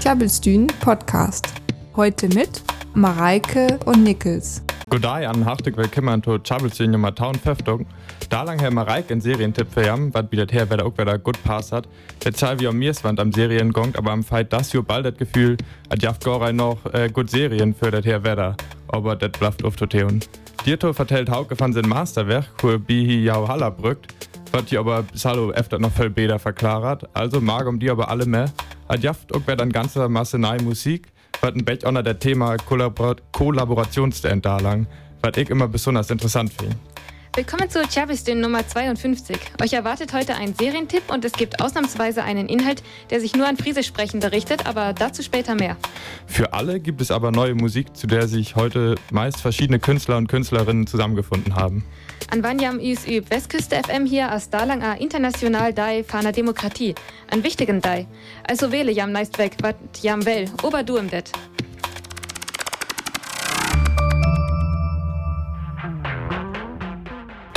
Klabbelstühn Podcast. Heute mit Mareike und Nickels. Godai an hartelijk willkommen to Chabelstühn Nummer 1050. Da lang Herr Mareike einen Serientipp für jam, was wieder her, wer da auch wieder gut passt hat. Der wie am Mirswand am Seriengong, aber am Fight das jo bald das Gefühl, at jaft noch äh, gut Serien für das her Wetter. Aber das bleibt auf Toteon. Dierto vertellt Hauke von sein Masterwerk, wo Bihi Jau Haller was die aber Salo öfter noch viel besser verklart. Also mag um die aber alle mehr. Hat jaft auch dann ganze Masse neue Musik, was ein Bech unter der Thema Kollabor Kollaborationsstand da lang, was ich immer besonders interessant finde. Willkommen zu Chabistin Nummer 52. Euch erwartet heute ein Serientipp und es gibt ausnahmsweise einen Inhalt, der sich nur an Friesesprechende richtet, aber dazu später mehr. Für alle gibt es aber neue Musik, zu der sich heute meist verschiedene Künstler und Künstlerinnen zusammengefunden haben. An Wanjam üs üb Westküste FM hier as Dalang a international Dai Fana Demokratie. An wichtigen Dai. Also wähle jam neist weg, wat jam well, ober du im Det.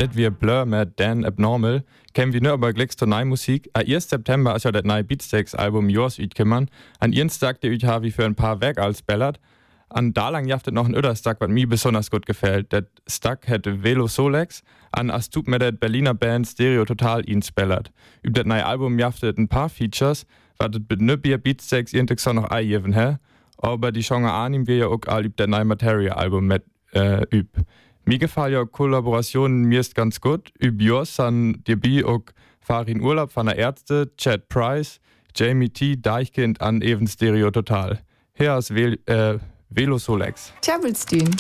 Det wir Blur med Dan Abnormal, kennen wir nur über Glicks zur neue Musik. Am 1. September ist ja das neue Beatsteaks Album Yours uitgekommen. An ihren Tag der ich wie für ein paar Werk als Ballad. An dalang jaftet noch ein Öderstack, was mir besonders gut gefällt. Der Stack hätte Velo Solex, an Astup mit der Berliner Band Stereo Total ihn spellert. Über das neue Album jaftet ein paar Features, was mit Nöbier Beatsteaks irgendwie so noch eingeben, hä? Aber die Chance annehmen wir ja auch all über das neue Material Album mit äh, üb. Mir gefallen ja Kollaborationen mir ist ganz gut. Über Jos an dir auch Farin Urlaub von der Ärzte, Chad Price, Jamie T, Deichkind an Even Stereo Total. Hier ist Vel äh, Velo Solex. Klabbelstühn.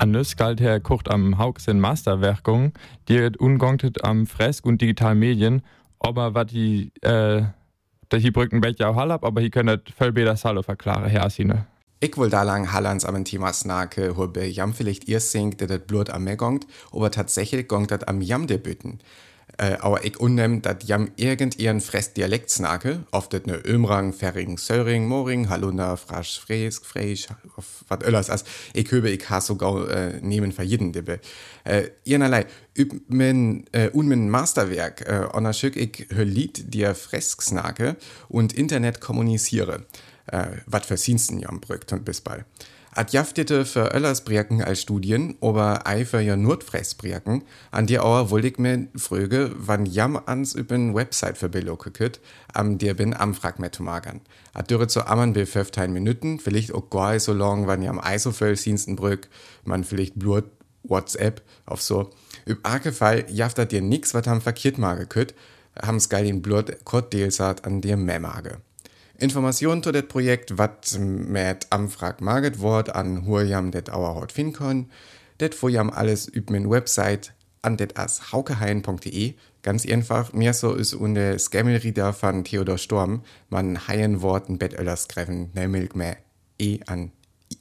An Nüss galt Herr Kucht am Haugs in Masterwerkung, die ungongtet am Fresk und digitalen Medien, aber was die, äh, dass die Brücken welche auch hallab, aber hier können voll besser Salo verklaren, Herr Asine. Ich will da lang Hallands am Thema snake, hobe jam vielleicht ihr singt, dat das Blut am mir gongt, aber tatsächlich gongt dat am jam de Bütten. Äh, aber ich unnehm, dat jam irgendehren frest Dialekt snake, oft ne Ömrang, Ferring, Söring, Moring, Haluna, Frasch, Fresk, Freisch, wat öllers as. Ich höbe, ich has sogar äh, nehmen für jeden dibbe. Äh, ihrnerlei, üb men, äh, un men Masterwerk, äh, onna schück ich hör Lied dir fresk snake und Internet kommuniziere äh, wat für Sinsten jam brückt und bis bald. Ad jaftete für Öllers Brierken als Studien, aber ei für ja Notfressbrierken, an die Auer wollte ich mir fröge, wann jam ans üben Website für gekütt, am dir bin am Frag mehr zu magern. Ad dürre zu ammern will 15 Minuten, vielleicht auch gar so lang, wann jam Eisoföll Sinsten brück, man vielleicht blut WhatsApp auf so. Üb arke Fall jaftet dir nix, wat ham verkehrt mage kütt, ham's geil den Blut kort Deelsat an dir mehr mage. Informationen zu dem Projekt, was mit Amfrag maget wort an Hurjam det Auerhaut finden det Fujam alles üb min Website an det as haukehaien.de. Ganz einfach, mir so ist unde Scammelrieder von Theodor Storm, man haien Worten bet öllers greffen, nämlich mehr E an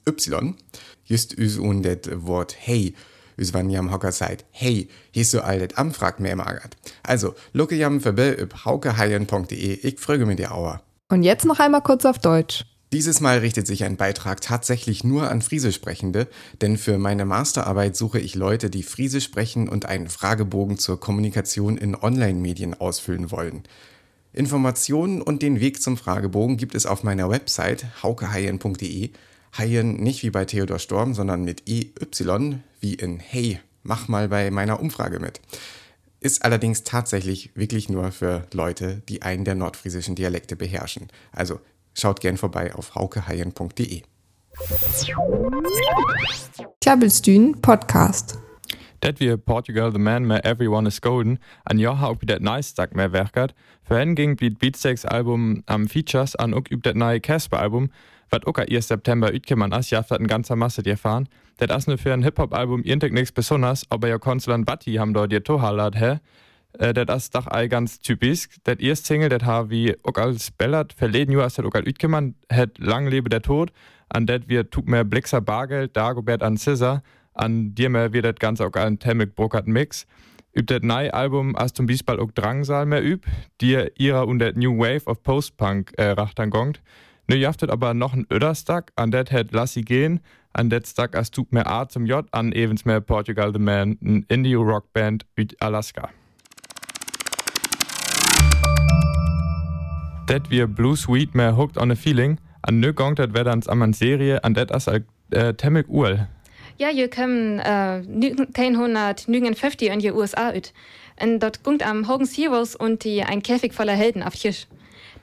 Y. Just is un det Wort hey, us wann jam hocker seid, hey, hier so all det Amfrag mehr magert. Also, lucke jam verbe üb haukehaien.de, ich frage mir dir Auer. Und jetzt noch einmal kurz auf Deutsch. Dieses Mal richtet sich ein Beitrag tatsächlich nur an Friesesprechende, denn für meine Masterarbeit suche ich Leute, die Friesisch sprechen und einen Fragebogen zur Kommunikation in Online-Medien ausfüllen wollen. Informationen und den Weg zum Fragebogen gibt es auf meiner Website haukehaien.de. Haien nicht wie bei Theodor Storm, sondern mit EY, wie in Hey, mach mal bei meiner Umfrage mit. Ist allerdings tatsächlich wirklich nur für Leute, die einen der nordfriesischen Dialekte beherrschen. Also schaut gern vorbei auf haukehaien.de. Klabbelstühn Podcast. Det wir Portugal the man mehr Everyone is Golden, an Jahr auch das nice Tag mehr werkert. Ihn ging wie Beatsteaks Album am Features an auch über das neue Casper Album, was auch 1. September utgemann as, ja, hat ein ganzer Masse dir fahren. Das ist nur für ein Hip-Hop-Album irgendwie nichts besonders, aber ja Konsulan Batti haben dort ihr Tohalat, hä? Äh, das ist doch all ganz typisch. Das erste Single, das habe wie auch als Ballad verleden Jahr ist das auch als utgemann, hat Lang lebe der Tod, an det wir tut mehr Blixer Bargeld, Dagobert an Scissor, an dir mehr wird das Ganze auch ein Temmek Brokert Mix. Üb das neue Album as zum Beispiel auch Drangsal mehr üb, dir ihrer und der New Wave of Post-Punk äh, rachtern gongt. Nu jaftet aber noch ein Öderstack, an det het Lassi gehen, an det Stack as tut mehr A zum J, an evens mehr Portugal the Man, ein Indie-Rock-Band mit Alaska. Det wir Blue Sweet mehr Hooked on a Feeling. An nö gongt dat wer ans am Serie an det as äh, temmig uel. Ja, je kommen äh, 1950 in die USA ut. Und dort gungt am Hogan's Heroes und die ein Käfig voller Helden auf Tisch.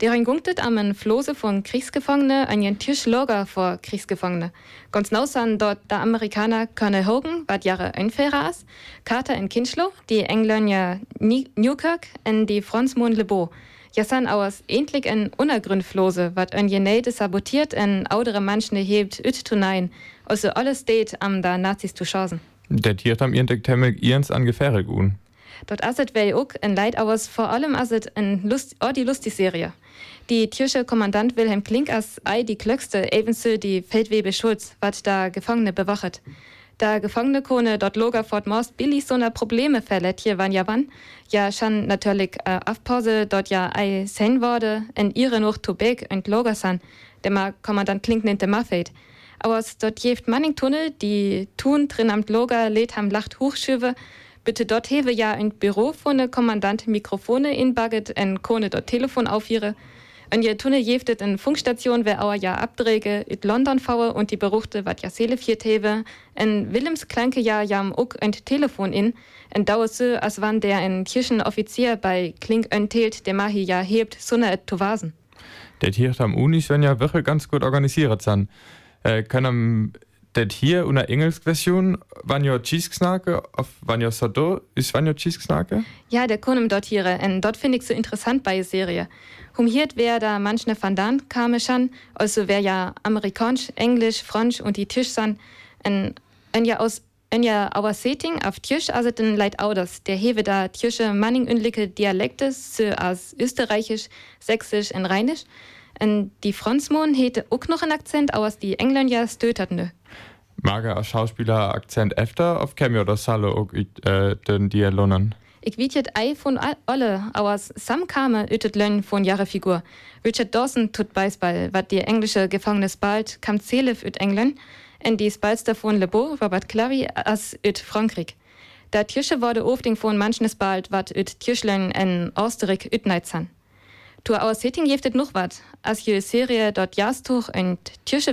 Deren gungtet am en Flose von Kriegsgefangene an ihren Tischlager vor Kriegsgefangene. Ganz nausan dort der Amerikaner Colonel Hogan, wat Jahre einfährer as, Carter in Kinchlow, die Engländer Newkirk und die Franzmon Lebeau. Ja san aus endlich en Unergründflose, wat ein Jenede sabotiert en audere Manchen hebt üt tunein, also alles steht am da Nazis zu chancen. Der Tier am ihren Temmel ihrens an Gefähre gun. Dort aset well ook en Leid aus vor allem aset en Lust, oh, die lustige Serie. Die türkische Kommandant Wilhelm Klink as ei die Klöckste ebenso die Feldwebe Schulz, wat da Gefangene bewachet. Da Gefangene kone dort Loger Fort Most Billy so Probleme verlet hier wann ja wann. Ja schon natürlich äh, Afpause dort ja ei sein wurde en ihre noch Tobek und Loger san, der ma Kommandant Klink nennt Maffeit. Aber dort jeft Manning Tunnel, die tun drin am Loger lädt ham Lacht hochschüwe, Bitte dort hewe ja ein Büro von der Kommandant Mikrofone in Bagget en Kone dort Telefon aufhire. Und je tunne jeftet in Funkstation, wer auer ja Abträge in London faue und die Beruchte wat ja Seele viert hewe. En Willems Klanke ja jam uck ein Telefon in. En dauerse, als wann der ein Kirchenoffizier bei Klink enthält, der mahi ja hebt, so ne et Tovasen. Der Tier am Unis wenn ja wirklich ganz gut organisiert sein. Äh, können det hier una engelsk version vanjo cheesesnake auf vanjo sado ist vanjo cheesesnake ja der kunem dort hier en dort finde ich so interessant bei serie. Hum hiert wer da manchne van dan kame schon also wer ja amerikanisch englisch fransch und die tisch san en en ja aus en ja our setting auf tisch also den leid auders. Der hewe da tische manning unlicke dialekte so as österreichisch sächsisch en rheinisch en die franzmon hete ook noch en akzent aus die engländer stöterne Mager als Schauspieler Akzent efter auf Cameo oder Salo auch äh, den Dialonen. Ich weet jet ei von alle, aber sam kame ütet lönn von jahre Figur. Richard Dawson tut Beisball, wat die englische Gefangenes bald kam Zelef üt England, en die Spalster von Le Beau, Robert Clary as üt Frankreich. Der Tirsche wurde ofting von manchnes bald wat üt Tischlen en Austerik üt Neizan. Tu aus Setting jeftet noch wat, as je Serie dort Jastuch und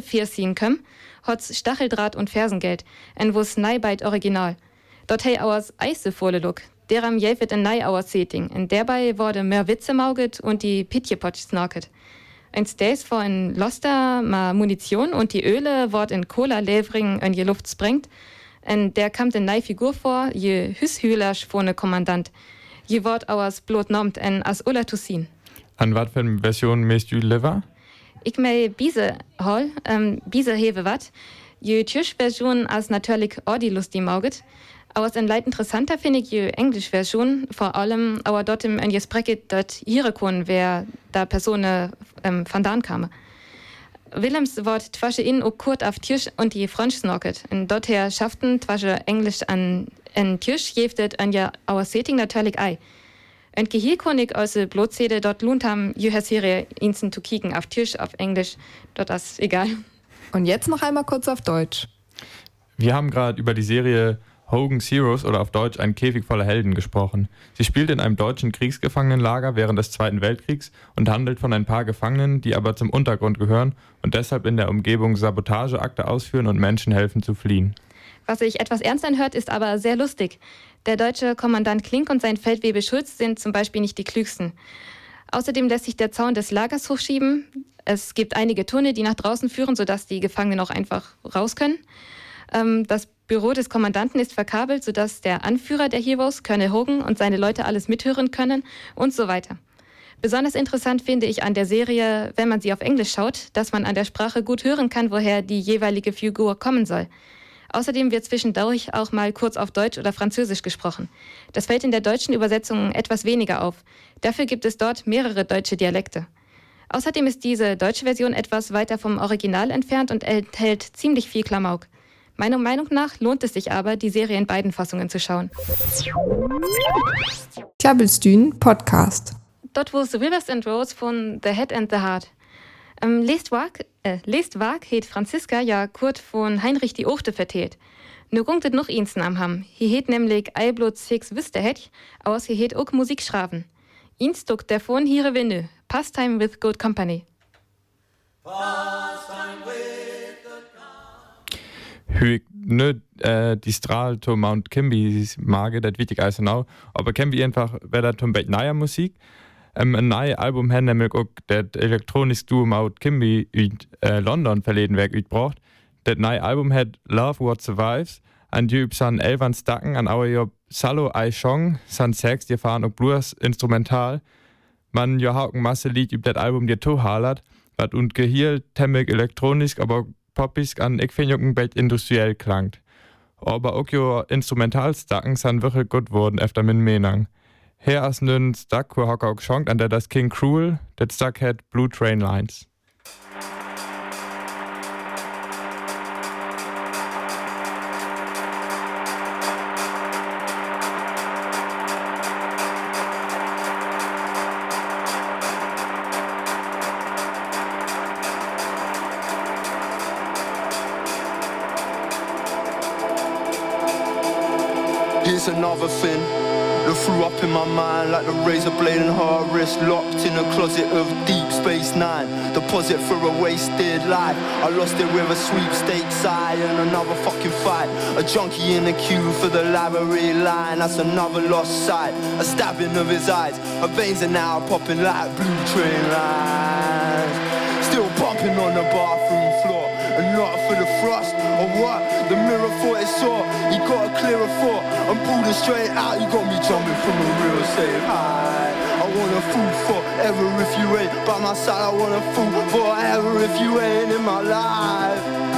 vier ziehen können, hotz Stacheldraht und Fersengeld, en wos Neibeit Original. Dort hei auers Eise vorle Look, deram jefet en Nei auer Setting, en derbei wurde mehr Witze mauget und die Pitjepotsch snorket. Ein Stays vor en Loster ma Munition und die Öle wort in Cola levering en je Luft sprengt, en der kam den Nei Figur vor, je Hüshülersch vorne Kommandant. Je wort auers blot nomt en as Ulla Tussin. An wat für Version mest du liver? Ich mei Biese hall, ähm, Biese hewe wat. Je Tischversion als natürlich ordi lustig mauget. Aber es ein Leid interessanter finde ich je Englisch Version, vor allem aber dort im Spreket dort ihre Kunden, wer da Person ähm, van dan kam. Willems Wort twasche in o kurt auf Tisch und die Fransch snorket. Und dorther schafften twasche Englisch an en Tisch jeftet an ja our setting natürlich ei. Und Gehirkonig aus der Blotzede dort lohnt haben, jüher Serie inzen zu kicken auf Tisch, auf Englisch, dort ist egal. Und jetzt noch einmal kurz auf Deutsch. Wir haben gerade über die Serie Hogan's Heroes oder auf Deutsch ein Käfig voller Helden gesprochen. Sie spielt in einem deutschen Kriegsgefangenenlager während des Zweiten Weltkriegs und handelt von ein paar Gefangenen, die aber zum Untergrund gehören und deshalb in der Umgebung Sabotageakte ausführen und Menschen helfen zu fliehen. Was sich etwas ernst anhört, ist aber sehr lustig. Der deutsche Kommandant Klink und sein Feldwebel Schulz sind zum Beispiel nicht die klügsten. Außerdem lässt sich der Zaun des Lagers hochschieben. Es gibt einige Turne, die nach draußen führen, sodass die Gefangenen auch einfach raus können. Ähm, das Büro des Kommandanten ist verkabelt, sodass der Anführer der Heroes, Colonel Hogan, und seine Leute alles mithören können und so weiter. Besonders interessant finde ich an der Serie, wenn man sie auf Englisch schaut, dass man an der Sprache gut hören kann, woher die jeweilige Figur kommen soll. Außerdem wird zwischendurch auch mal kurz auf Deutsch oder Französisch gesprochen. Das fällt in der deutschen Übersetzung etwas weniger auf. Dafür gibt es dort mehrere deutsche Dialekte. Außerdem ist diese deutsche Version etwas weiter vom Original entfernt und enthält ziemlich viel Klamauk. Meiner Meinung nach lohnt es sich aber, die Serie in beiden Fassungen zu schauen. Klabbelstühn Podcast. Dort wo The Rivers and Roads von The Head and the Heart. Ähm, Leestwag äh, Leestwag heet Franziska ja Kurt von Heinrich die Ochte vertelt. Nu gunktet noch Insen am Ham. Hi heet nämlich Eiblot six wüste het, aus hi heet ook Musik schraven. Instuk davon hire Winne. Pastime with Good Company. Hur nu äh, die Strahl to Mount Kimby mage, das wichtig also now. Aber Kimby einfach, wer da zum Bett neuer Musik. Ähm, ein neues Album haben nämlich auch das elektronische Duo Mount Kimby in äh, London verleden Werk braucht. Das neue Album hat Love What Survives. An die üb san elvan stacken an auer job Salo Ai Chong, san Sex, die fahren auch Blues instrumental. Man jo hauken Masse Lied üb das Album dir to halert, wat und gehiel temmig elektronisch, aber poppisk an ich find ein Bett industriell klangt. Aber auch jo Instrumentalstacken san wirklich gut wurden efter min Menang. Her as nun Stack, wo hocker auch schonkt, an der das King Cruel, das Stack hat Blue Train Lines. Another thing flew up in my mind like the razor blade in her wrist, locked in a closet of Deep Space Nine. Deposit for a wasted life. I lost it with a sweepstakes eye and another fucking fight. A junkie in the queue for the library line. That's another lost sight. A stabbing of his eyes. Her veins are now popping like blue train lines. Still bumping on the bathroom The mirror thought it saw. He got a clearer thought pulled it straight out. You got me jumping from a real safe high. I want a fool forever if you ain't by my side. I want a fool forever if you ain't in my life.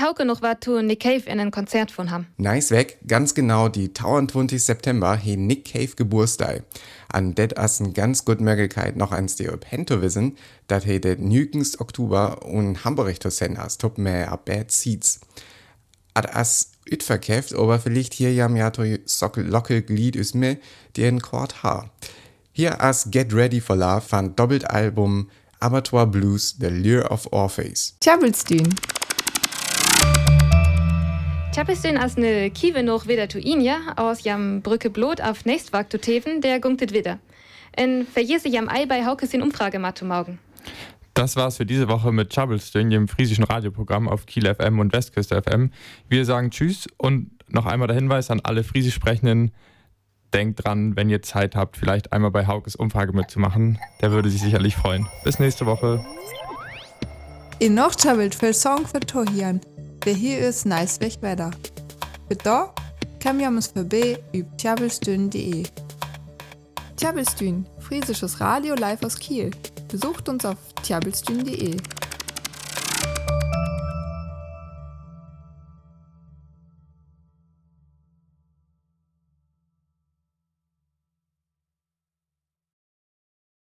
Hauke noch war zu Nick Cave in ein Konzert von ham. Nice weg, ganz genau die 22. September he Nick Cave Geburtstag. An det as eine ganz gut Möglichkeit noch eins die ob Hento wissen, dat he det nügens Oktober und Hamburg zu senden as, top mehr a bad seats. Ad as utverkäft, aber vielleicht hier jam ja to sockel lockel glied is mir, den Quart ha. Hier as Get Ready for Love von Doppeltalbum Abattoir Blues The Lure of Orpheus. Tjabelstühn. Tjabelstühn as ne Kiewe noch wieder zu Inja, aus jam Brücke Blot auf nächstwag zu teven, der gunktet wieder. En verjese jam Ei bei Haukes in Umfrage mat zu morgen. Das war's für diese Woche mit Chabelstön, dem friesischen Radioprogramm auf Kiel FM und Westküste FM. Wir sagen Tschüss und noch einmal der Hinweis an alle friesisch Sprechenden. Denkt dran, wenn ihr Zeit habt, vielleicht einmal bei Haukes Umfrage mitzumachen. Der würde sich sicherlich freuen. Bis nächste Woche. In noch tjabelt für Song für Tohian. Wer hier ist, nice weiter. Für da kann wir uns vorbei über tjabelstühn.de. Tjabelstühn, friesisches Radio live aus Kiel. Besucht uns auf tjabelstühn.de.